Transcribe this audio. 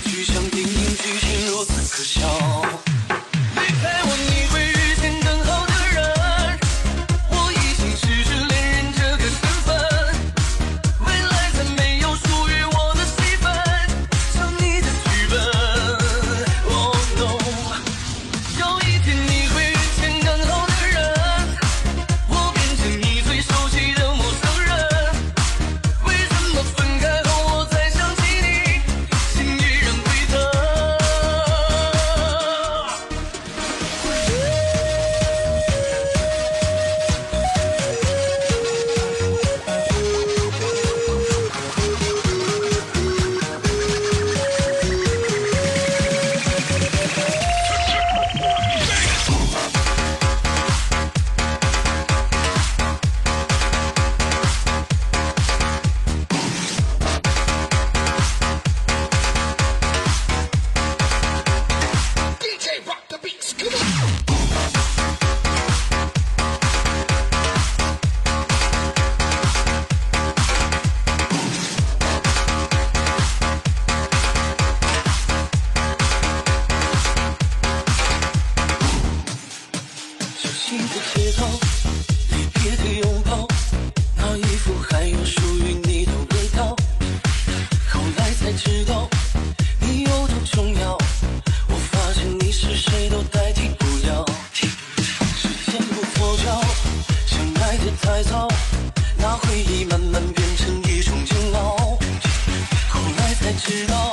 结局的街道离别的拥抱那衣服还有属于你的味道。后来才知道你有多重要我发现你是谁都代替不了。时间不凑巧相爱的太早那回忆慢慢变成一种煎熬。后来才知道